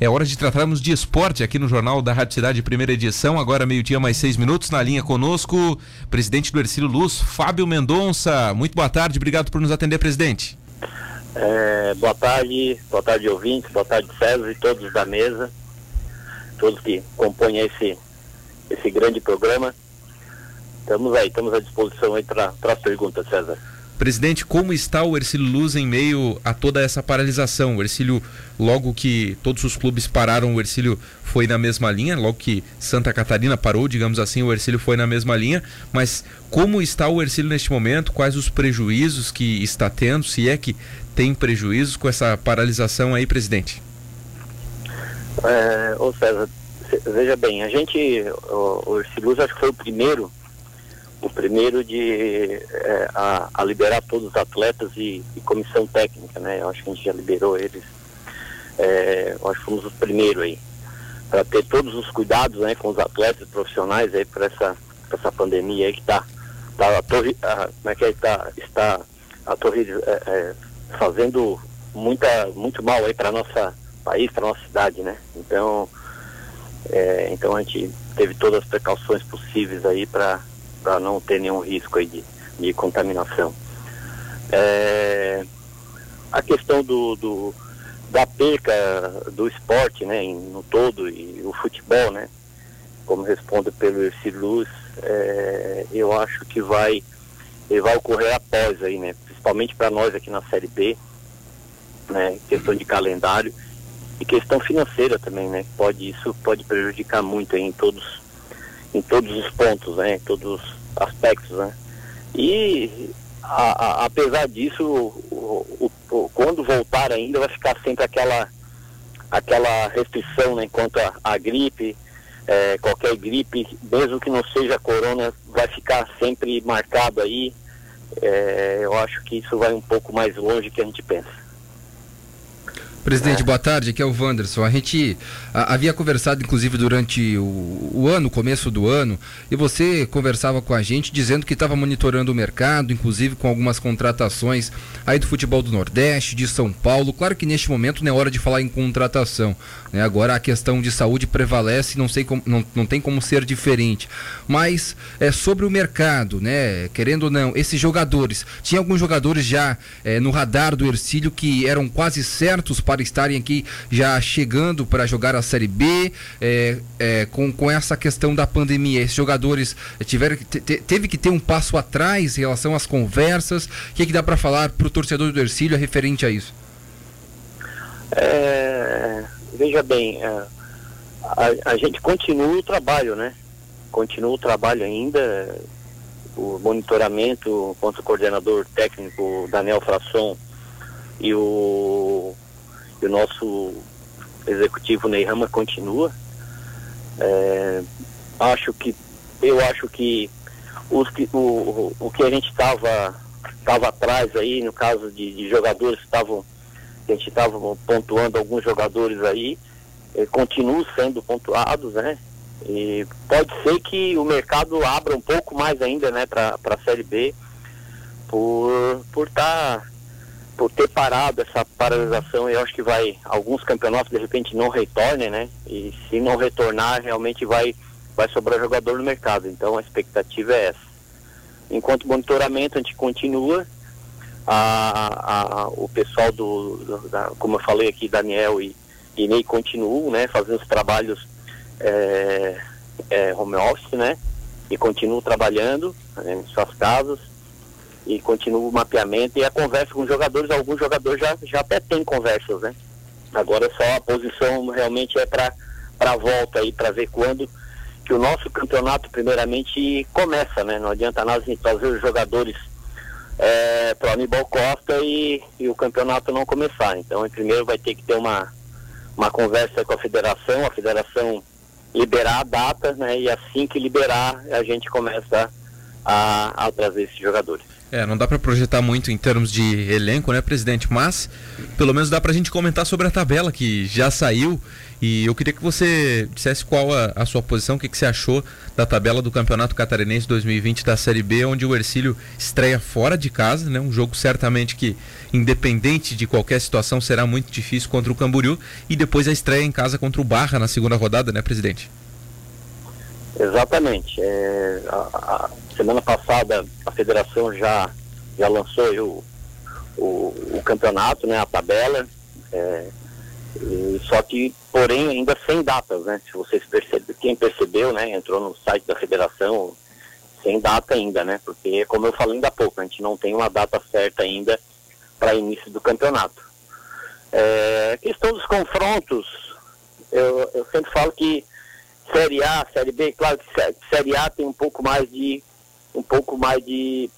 É hora de tratarmos de esporte aqui no Jornal da Rádio Cidade, primeira edição. Agora, meio-dia, mais seis minutos. Na linha conosco, presidente do Ercílio Luz, Fábio Mendonça. Muito boa tarde, obrigado por nos atender, presidente. É, boa tarde, boa tarde, ouvintes, boa tarde, César e todos da mesa, todos que compõem esse, esse grande programa. Estamos aí, estamos à disposição aí para as perguntas, César. Presidente, como está o Ercílio Luz em meio a toda essa paralisação? O Ercílio, logo que todos os clubes pararam, o Ercílio foi na mesma linha, logo que Santa Catarina parou, digamos assim, o Ercílio foi na mesma linha, mas como está o Ercílio neste momento? Quais os prejuízos que está tendo, se é que tem prejuízos com essa paralisação aí, presidente? É, ô César, veja bem, a gente, o, o Ercílio Luz acho que foi o primeiro o primeiro de é, a, a, liberar todos os atletas e, e, comissão técnica, né? Eu acho que a gente já liberou eles. É, que fomos os primeiros aí para ter todos os cuidados, né, com os atletas profissionais aí para essa pra essa pandemia aí que está tá a torre, a, como é que é, tá, está a torre é, é, fazendo muita muito mal aí para nossa país, para nossa cidade, né? Então é, então a gente teve todas as precauções possíveis aí para para não ter nenhum risco aí de, de contaminação. É, a questão do, do, da perca do esporte, né, no todo e o futebol, né, como responde pelo Ercílio Luz, é, eu acho que vai, vai ocorrer após aí, né, principalmente para nós aqui na Série B, né, questão de calendário e questão financeira também, né, pode isso pode prejudicar muito em todos em todos os pontos, né, em todos os aspectos, né? E a, a, apesar disso, o, o, quando voltar ainda vai ficar sempre aquela aquela restrição, né, quanto à gripe, é, qualquer gripe, mesmo que não seja corona, vai ficar sempre marcado aí. É, eu acho que isso vai um pouco mais longe que a gente pensa. Presidente, boa tarde. Aqui é o Wanderson. A gente a, havia conversado, inclusive, durante o, o, ano, começo do ano, e você conversava com a gente dizendo que estava monitorando o mercado, inclusive com algumas contratações aí do futebol do Nordeste, de São Paulo. Claro que neste momento não é hora de falar em contratação. Né? Agora a questão de saúde prevalece, não, sei como, não, não tem como ser diferente. Mas é sobre o mercado, né? Querendo ou não, esses jogadores. Tinha alguns jogadores já é, no radar do Ercílio que eram quase certos para para estarem aqui já chegando para jogar a Série B, é, é, com, com essa questão da pandemia. Esses jogadores tiveram te, teve que ter um passo atrás em relação às conversas. O que, é que dá para falar para o torcedor do Ercílio referente a isso? É, veja bem, é, a, a gente continua o trabalho, né? Continua o trabalho ainda, o monitoramento contra o coordenador técnico Daniel Frasson e o o nosso executivo Ney Rama continua. É, acho que eu acho que, os o, o que a gente estava estava atrás aí, no caso de, de jogadores estavam a gente estava pontuando alguns jogadores aí, eh, continuam sendo pontuados, né? E pode ser que o mercado abra um pouco mais ainda, né, para a Série B, por por estar tá por ter parado essa paralisação, eu acho que vai, alguns campeonatos de repente não retornem, né? E se não retornar, realmente vai, vai sobrar jogador no mercado. Então a expectativa é essa. Enquanto monitoramento, a gente continua. A, a, o pessoal do, do da, como eu falei aqui, Daniel e, e Ney continuam, né? Fazendo os trabalhos é, é, home office, né? E continuam trabalhando né, em suas casas e continua o mapeamento e a conversa com os jogadores, alguns jogadores já, já até têm conversas, né? Agora só a posição realmente é para a volta aí, para ver quando que o nosso campeonato primeiramente começa, né? Não adianta nada a gente trazer os jogadores é, para o Aníbal Costa e, e o campeonato não começar. Então, primeiro vai ter que ter uma, uma conversa com a federação, a federação liberar a data, né? E assim que liberar, a gente começa a, a trazer esses jogadores. É, não dá para projetar muito em termos de elenco, né, presidente? Mas pelo menos dá para a gente comentar sobre a tabela que já saiu. E eu queria que você dissesse qual a, a sua posição, o que, que, você achou da tabela do Campeonato Catarinense 2020 da Série B, onde o Ercílio estreia fora de casa, né? Um jogo certamente que, independente de qualquer situação, será muito difícil contra o Camboriú. E depois a estreia em casa contra o Barra na segunda rodada, né, presidente? Exatamente. É, a, a, semana passada a federação já, já lançou o, o, o campeonato, né, a tabela. É, e, só que, porém, ainda sem datas, né? Se vocês percebem, quem percebeu, né, entrou no site da federação sem data ainda, né? Porque, como eu falei ainda há pouco, a gente não tem uma data certa ainda para início do campeonato. É, questão dos confrontos, eu, eu sempre falo que Série A, Série B, claro que Série A tem um pouco mais de um pouco mais de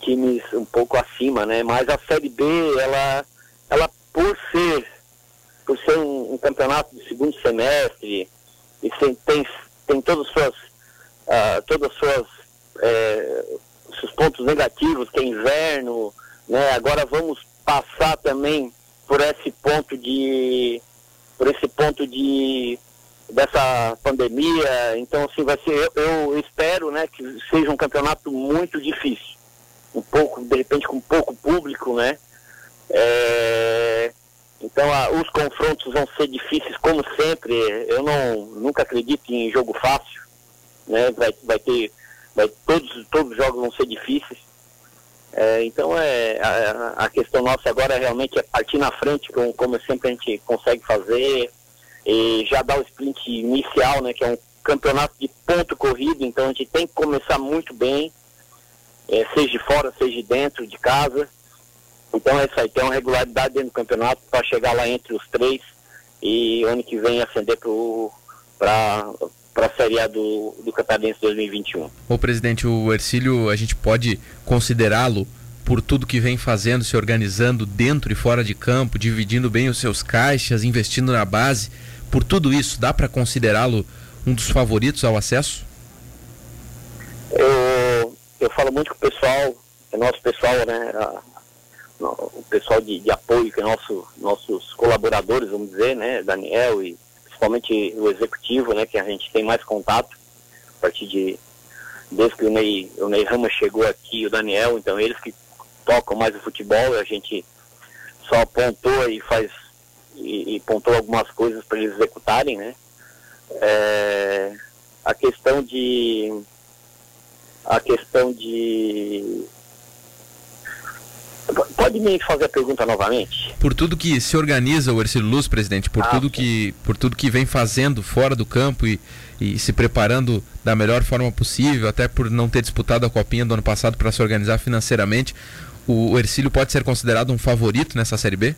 times um pouco acima, né? Mas a Série B, ela, ela por ser por ser um, um campeonato de segundo semestre e tem, tem, tem todas as suas uh, todas as suas é, seus pontos negativos, que é inverno, né? Agora vamos passar também por esse ponto de por esse ponto de dessa pandemia. Então, assim, vai ser, eu, eu, espero, né, que seja um campeonato muito difícil. Um pouco, de repente, com pouco público, né? É, então, a, os confrontos vão ser difíceis, como sempre. Eu não, nunca acredito em jogo fácil, né? Vai, vai ter, vai, todos, todos os jogos vão ser difíceis. É, então, é, a, a, questão nossa agora realmente é partir na frente, como, como sempre a gente consegue fazer, e já dá o sprint inicial, né, que é um campeonato de ponto corrido, então a gente tem que começar muito bem, é, seja de fora, seja de dentro de casa. Então é isso aí, tem uma regularidade dentro do campeonato para chegar lá entre os três e ano que vem ascender para para a Série A do, do Catarinense 2021. O presidente, o Ercílio, a gente pode considerá-lo por tudo que vem fazendo, se organizando dentro e fora de campo, dividindo bem os seus caixas, investindo na base, por tudo isso, dá para considerá-lo um dos favoritos ao acesso? Eu, eu falo muito com o pessoal, é nosso pessoal, né? O pessoal de, de, apoio, que é nosso, nossos colaboradores, vamos dizer, né? Daniel e principalmente o executivo, né? Que a gente tem mais contato a partir de desde que o Ney, o Ney Ramos chegou aqui, o Daniel, então eles que tocam mais o futebol, a gente só apontou e faz e, e pontou algumas coisas para eles executarem, né? É, a questão de a questão de Pode me fazer a pergunta novamente? Por tudo que se organiza o Ercílio Luz, presidente, por, ah, tudo que, por tudo que vem fazendo fora do campo e, e se preparando da melhor forma possível, até por não ter disputado a copinha do ano passado para se organizar financeiramente, o, Ercílio pode ser considerado um favorito nessa Série B?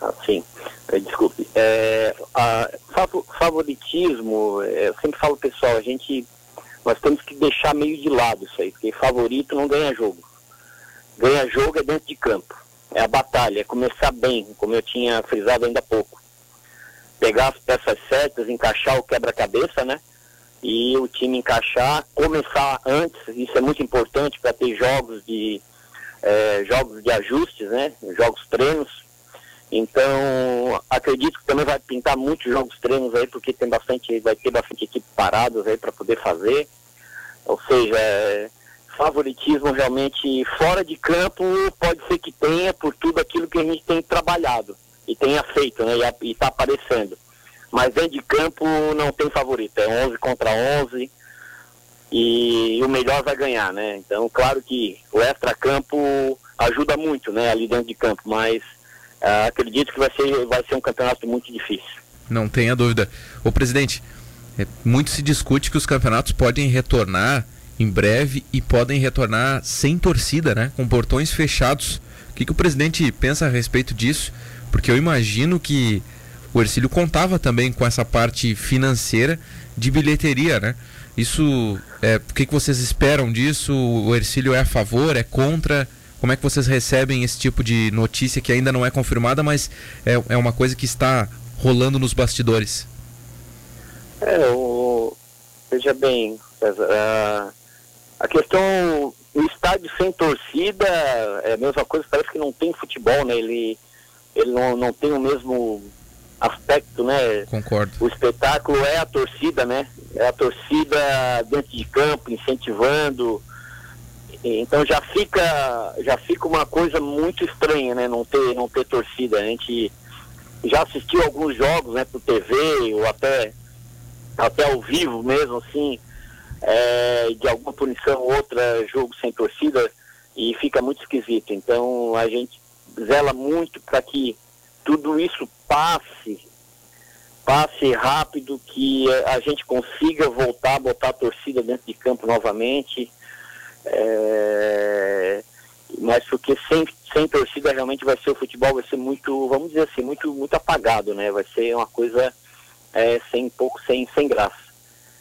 Ah, sim. É, desculpe. É, a, favoritismo, é, eu sempre falo pessoal, a gente nós temos que deixar meio de lado isso aí, porque favorito não ganha jogo. Ganha jogo é dentro de campo. É a batalha, é começar bem, como eu tinha frisado ainda há pouco. Pegar as peças certas, encaixar o quebra-cabeça, né? E o time encaixar, começar antes, isso é muito importante para ter jogos de é, jogos de ajustes, né? Jogos treinos, então, acredito que também vai pintar muitos jogos treinos aí, porque tem bastante, vai ter bastante equipe paradas aí para poder fazer. Ou seja, é, favoritismo realmente fora de campo pode ser que tenha por tudo aquilo que a gente tem trabalhado e tenha feito, né? E está aparecendo. Mas dentro de campo não tem favorito, é 11 contra 11 e o melhor vai ganhar, né? Então, claro que o extra-campo ajuda muito, né? Ali dentro de campo, mas uh, acredito que vai ser, vai ser um campeonato muito difícil. Não tenha dúvida. O presidente, é, muito se discute que os campeonatos podem retornar em breve e podem retornar sem torcida, né? Com portões fechados. O que, que o presidente pensa a respeito disso? Porque eu imagino que o Ercílio contava também com essa parte financeira de bilheteria, né? Isso, é, o que, que vocês esperam disso? O Ercílio é a favor, é contra? Como é que vocês recebem esse tipo de notícia que ainda não é confirmada, mas é, é uma coisa que está rolando nos bastidores? É, o, veja bem, a questão o estádio sem torcida é a mesma coisa, parece que não tem futebol, né? Ele, ele não, não tem o mesmo aspecto, né? Concordo. O espetáculo é a torcida, né? É a torcida dentro de campo, incentivando. Então já fica, já fica uma coisa muito estranha, né? Não ter, não ter torcida. A gente já assistiu alguns jogos, né, por TV ou até, até ao vivo mesmo, assim, é, de alguma punição ou outra, jogo sem torcida, e fica muito esquisito. Então a gente zela muito para que tudo isso passe, passe rápido, que a gente consiga voltar a botar a torcida dentro de campo novamente. É, mas porque sem, sem torcida realmente vai ser o futebol, vai ser muito, vamos dizer assim, muito, muito apagado, né? Vai ser uma coisa é, sem pouco, sem, sem graça.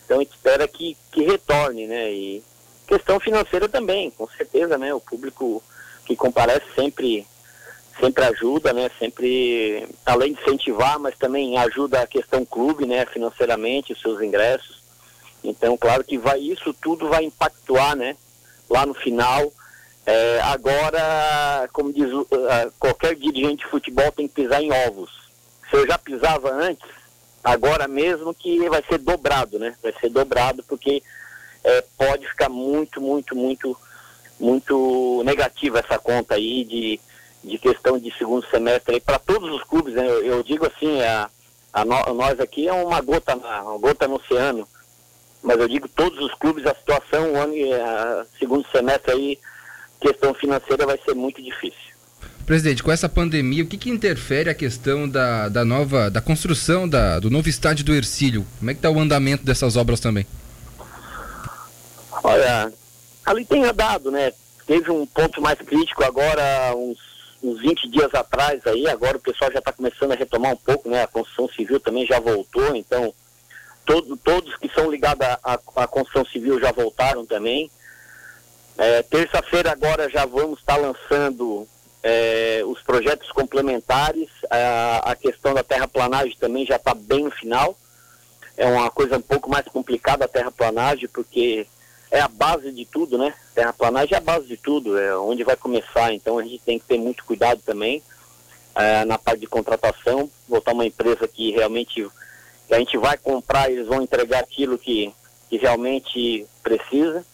Então a gente espera que, que retorne, né? E questão financeira também, com certeza, né? O público que comparece sempre sempre ajuda, né? Sempre, além de incentivar, mas também ajuda a questão clube, né? Financeiramente, os seus ingressos. Então, claro que vai isso tudo vai impactuar, né? Lá no final. É, agora, como diz uh, qualquer dirigente de futebol tem que pisar em ovos. Se eu já pisava antes, agora mesmo que vai ser dobrado, né? Vai ser dobrado porque é, pode ficar muito, muito, muito, muito negativa essa conta aí de de questão de segundo semestre para todos os clubes, né? eu, eu, digo assim, a, a no, nós aqui é uma gota, uma gota no oceano, mas eu digo todos os clubes, a situação, o ano, a, segundo semestre aí, questão financeira vai ser muito difícil. Presidente, com essa pandemia, o que, que interfere a questão da, da nova, da construção da, do novo estádio do Ercílio? Como é que está o andamento dessas obras também? Olha, ali tem andado, né? Teve um ponto mais crítico agora, uns uns 20 dias atrás aí, agora o pessoal já está começando a retomar um pouco, né? A construção civil também já voltou, então todo, todos que são ligados à, construção civil já voltaram também. É, Terça-feira agora já vamos estar tá lançando é, os projetos complementares, a, a questão da terraplanagem também já está bem no final. É uma coisa um pouco mais complicada a terraplanagem, porque é a base de tudo, né? Terraplanagem é a base de tudo, é onde vai começar. Então a gente tem que ter muito cuidado também é, na parte de contratação, botar uma empresa que realmente que a gente vai comprar, eles vão entregar aquilo que, que realmente precisa.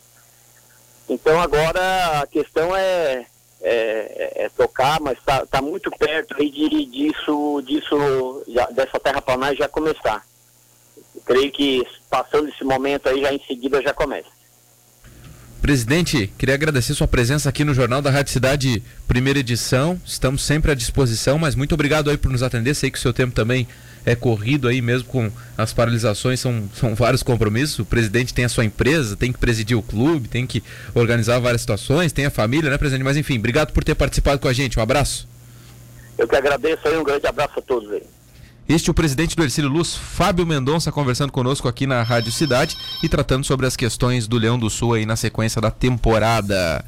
Então agora a questão é, é, é tocar, mas está tá muito perto aí de, disso, disso já, dessa terraplanagem já começar. Eu creio que passando esse momento aí já em seguida já começa. Presidente, queria agradecer sua presença aqui no Jornal da Rádio Cidade, primeira edição. Estamos sempre à disposição, mas muito obrigado aí por nos atender. Sei que o seu tempo também é corrido aí mesmo com as paralisações, são, são vários compromissos. O presidente tem a sua empresa, tem que presidir o clube, tem que organizar várias situações, tem a família, né, presidente? Mas enfim, obrigado por ter participado com a gente. Um abraço. Eu que agradeço aí, um grande abraço a todos aí. Este é o presidente do Ercílio Luz, Fábio Mendonça, conversando conosco aqui na Rádio Cidade e tratando sobre as questões do Leão do Sul aí na sequência da temporada.